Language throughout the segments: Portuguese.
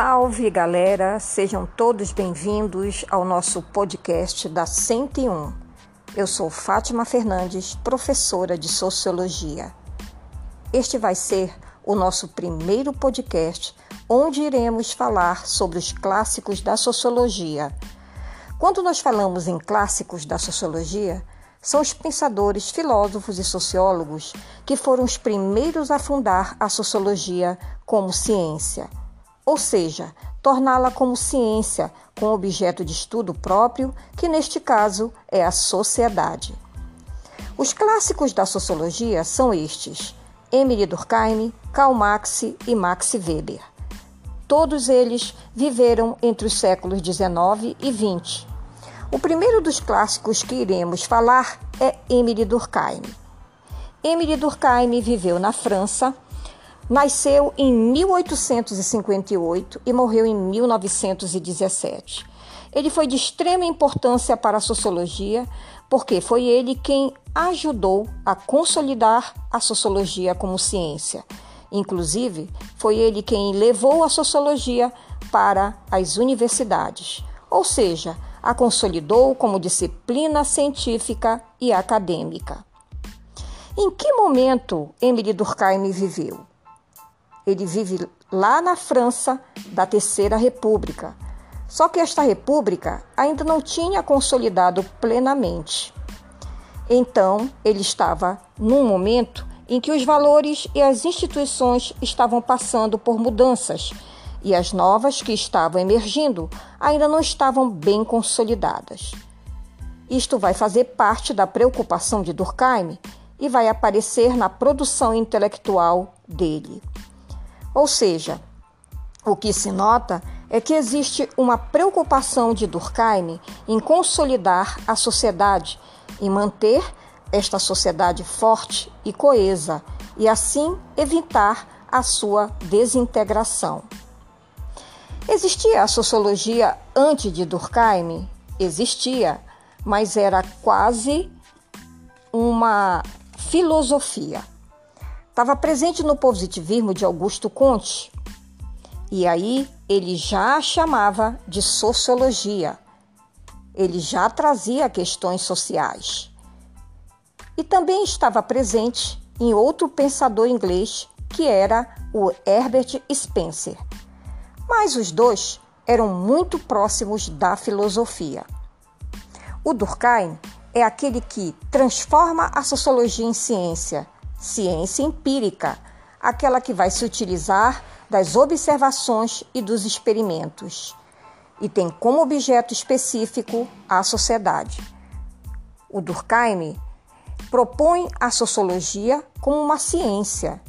Salve galera, sejam todos bem-vindos ao nosso podcast da 101. Eu sou Fátima Fernandes, professora de Sociologia. Este vai ser o nosso primeiro podcast onde iremos falar sobre os clássicos da sociologia. Quando nós falamos em clássicos da sociologia, são os pensadores, filósofos e sociólogos que foram os primeiros a fundar a sociologia como ciência ou seja, torná-la como ciência com objeto de estudo próprio, que neste caso é a sociedade. Os clássicos da sociologia são estes: Emily Durkheim, Karl Marx e Max Weber. Todos eles viveram entre os séculos 19 e 20. O primeiro dos clássicos que iremos falar é Emily Durkheim. Emily Durkheim viveu na França Nasceu em 1858 e morreu em 1917. Ele foi de extrema importância para a sociologia, porque foi ele quem ajudou a consolidar a sociologia como ciência. Inclusive, foi ele quem levou a sociologia para as universidades, ou seja, a consolidou como disciplina científica e acadêmica. Em que momento Emily Durkheim viveu? Ele vive lá na França da Terceira República. Só que esta república ainda não tinha consolidado plenamente. Então, ele estava num momento em que os valores e as instituições estavam passando por mudanças e as novas que estavam emergindo ainda não estavam bem consolidadas. Isto vai fazer parte da preocupação de Durkheim e vai aparecer na produção intelectual dele. Ou seja, o que se nota é que existe uma preocupação de Durkheim em consolidar a sociedade, em manter esta sociedade forte e coesa e assim evitar a sua desintegração. Existia a sociologia antes de Durkheim? Existia, mas era quase uma filosofia estava presente no positivismo de Augusto Conte. E aí ele já chamava de sociologia. Ele já trazia questões sociais. E também estava presente em outro pensador inglês, que era o Herbert Spencer. Mas os dois eram muito próximos da filosofia. O Durkheim é aquele que transforma a sociologia em ciência ciência empírica, aquela que vai se utilizar das observações e dos experimentos, e tem como objeto específico a sociedade. O Durkheim propõe a sociologia como uma ciência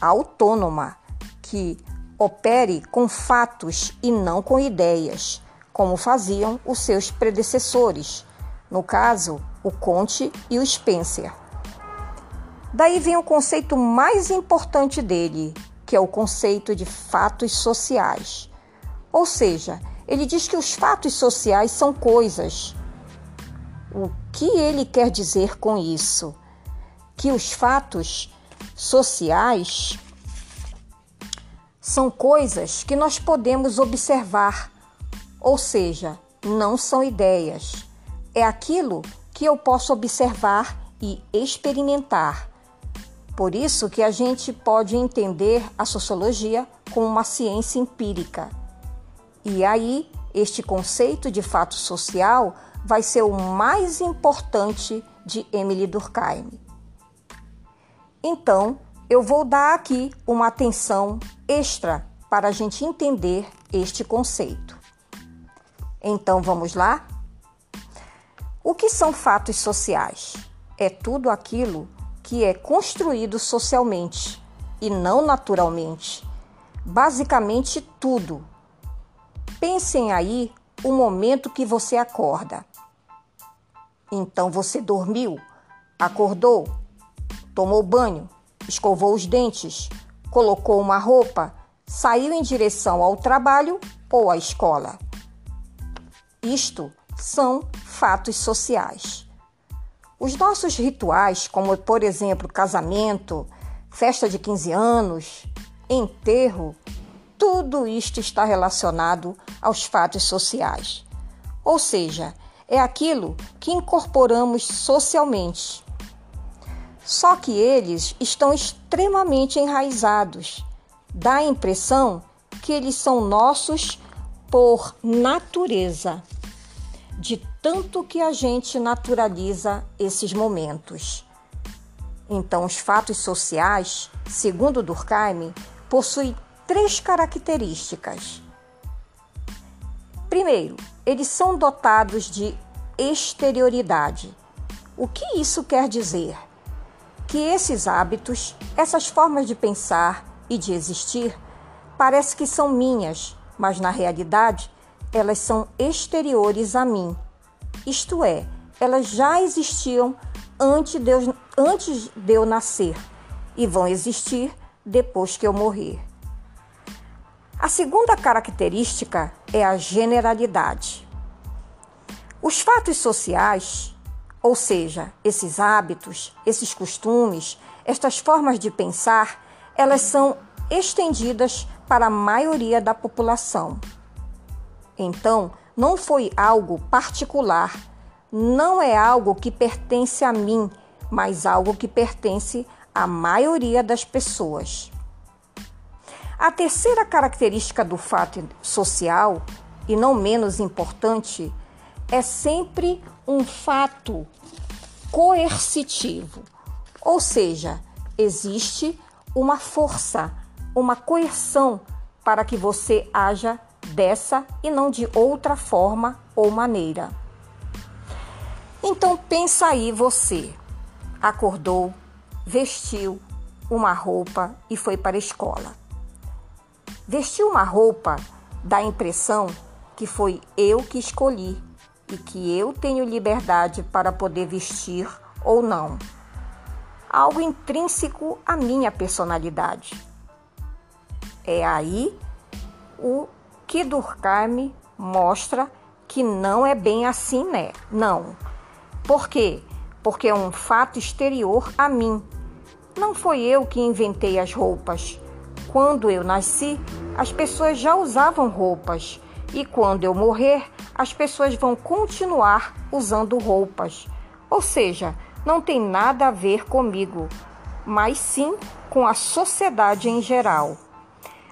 autônoma que opere com fatos e não com ideias, como faziam os seus predecessores, no caso, o Conte e o Spencer. Daí vem o conceito mais importante dele, que é o conceito de fatos sociais. Ou seja, ele diz que os fatos sociais são coisas. O que ele quer dizer com isso? Que os fatos sociais são coisas que nós podemos observar, ou seja, não são ideias. É aquilo que eu posso observar e experimentar por isso que a gente pode entender a sociologia como uma ciência empírica. E aí, este conceito de fato social vai ser o mais importante de Emily Durkheim. Então, eu vou dar aqui uma atenção extra para a gente entender este conceito. Então, vamos lá? O que são fatos sociais? É tudo aquilo que é construído socialmente e não naturalmente. Basicamente tudo. Pensem aí o momento que você acorda. Então você dormiu, acordou, tomou banho, escovou os dentes, colocou uma roupa, saiu em direção ao trabalho ou à escola. Isto são fatos sociais. Os nossos rituais, como por exemplo casamento, festa de 15 anos, enterro, tudo isto está relacionado aos fatos sociais. Ou seja, é aquilo que incorporamos socialmente. Só que eles estão extremamente enraizados. Dá a impressão que eles são nossos por natureza, de tanto que a gente naturaliza esses momentos. Então, os fatos sociais, segundo Durkheim, possuem três características. Primeiro, eles são dotados de exterioridade. O que isso quer dizer? Que esses hábitos, essas formas de pensar e de existir, parece que são minhas, mas na realidade elas são exteriores a mim. Isto é, elas já existiam antes de eu, antes de eu nascer e vão existir depois que eu morrer. A segunda característica é a generalidade. Os fatos sociais, ou seja, esses hábitos, esses costumes, estas formas de pensar, elas são estendidas para a maioria da população. Então, não foi algo particular, não é algo que pertence a mim, mas algo que pertence à maioria das pessoas. A terceira característica do fato social, e não menos importante, é sempre um fato coercitivo, ou seja, existe uma força, uma coerção para que você haja dessa e não de outra forma ou maneira. Então pensa aí você, acordou, vestiu uma roupa e foi para a escola. Vestir uma roupa dá a impressão que foi eu que escolhi e que eu tenho liberdade para poder vestir ou não. Algo intrínseco à minha personalidade. É aí o que Durkheim mostra que não é bem assim, né? Não. Por quê? Porque é um fato exterior a mim. Não foi eu que inventei as roupas. Quando eu nasci, as pessoas já usavam roupas, e quando eu morrer, as pessoas vão continuar usando roupas. Ou seja, não tem nada a ver comigo, mas sim com a sociedade em geral.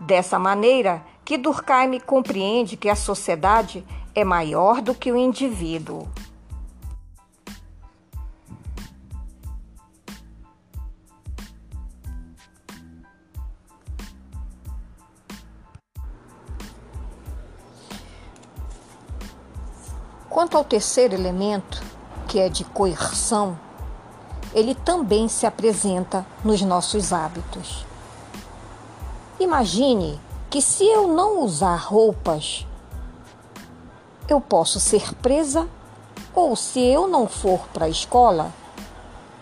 Dessa maneira que Durkheim compreende que a sociedade é maior do que o indivíduo. Quanto ao terceiro elemento, que é de coerção, ele também se apresenta nos nossos hábitos. Imagine que se eu não usar roupas, eu posso ser presa, ou se eu não for para a escola,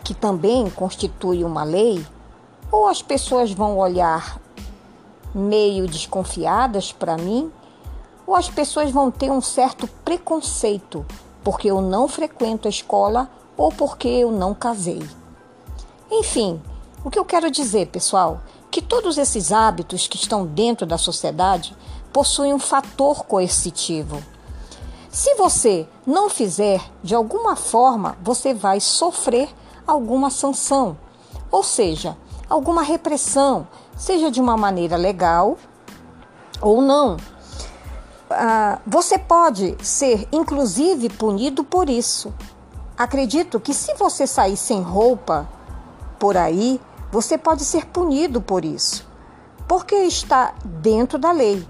que também constitui uma lei, ou as pessoas vão olhar meio desconfiadas para mim ou as pessoas vão ter um certo preconceito porque eu não frequento a escola ou porque eu não casei. Enfim, o que eu quero dizer, pessoal, que todos esses hábitos que estão dentro da sociedade possuem um fator coercitivo. Se você não fizer, de alguma forma você vai sofrer alguma sanção, ou seja, alguma repressão, seja de uma maneira legal ou não. Ah, você pode ser, inclusive, punido por isso. Acredito que se você sair sem roupa por aí, você pode ser punido por isso, porque está dentro da lei.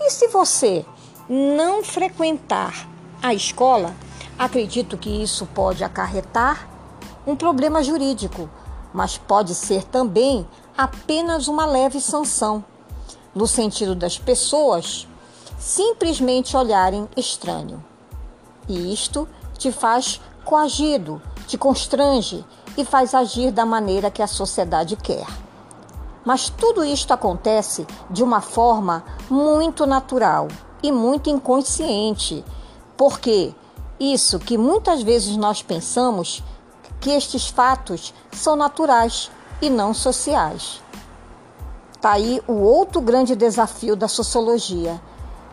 E se você não frequentar a escola, acredito que isso pode acarretar um problema jurídico, mas pode ser também apenas uma leve sanção, no sentido das pessoas simplesmente olharem estranho. E isto te faz coagido, te constrange e faz agir da maneira que a sociedade quer. Mas tudo isto acontece de uma forma muito natural e muito inconsciente, porque isso que muitas vezes nós pensamos que estes fatos são naturais e não sociais. Está aí o outro grande desafio da sociologia,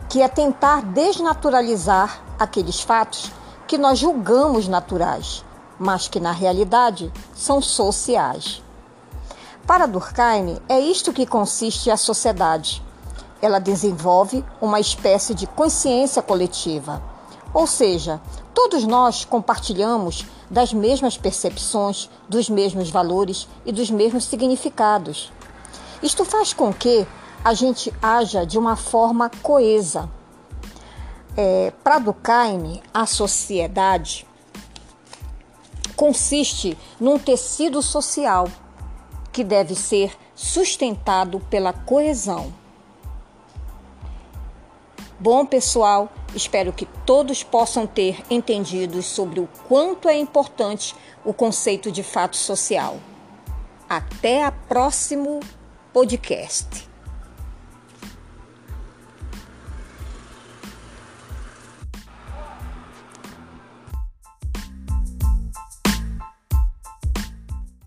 que é tentar desnaturalizar aqueles fatos que nós julgamos naturais, mas que na realidade são sociais. Para Durkheim, é isto que consiste a sociedade. Ela desenvolve uma espécie de consciência coletiva, ou seja, todos nós compartilhamos das mesmas percepções, dos mesmos valores e dos mesmos significados. Isto faz com que a gente haja de uma forma coesa. É, Para Durkheim, a sociedade consiste num tecido social que deve ser sustentado pela coesão. Bom, pessoal, espero que todos possam ter entendido sobre o quanto é importante o conceito de fato social. Até a próximo podcast.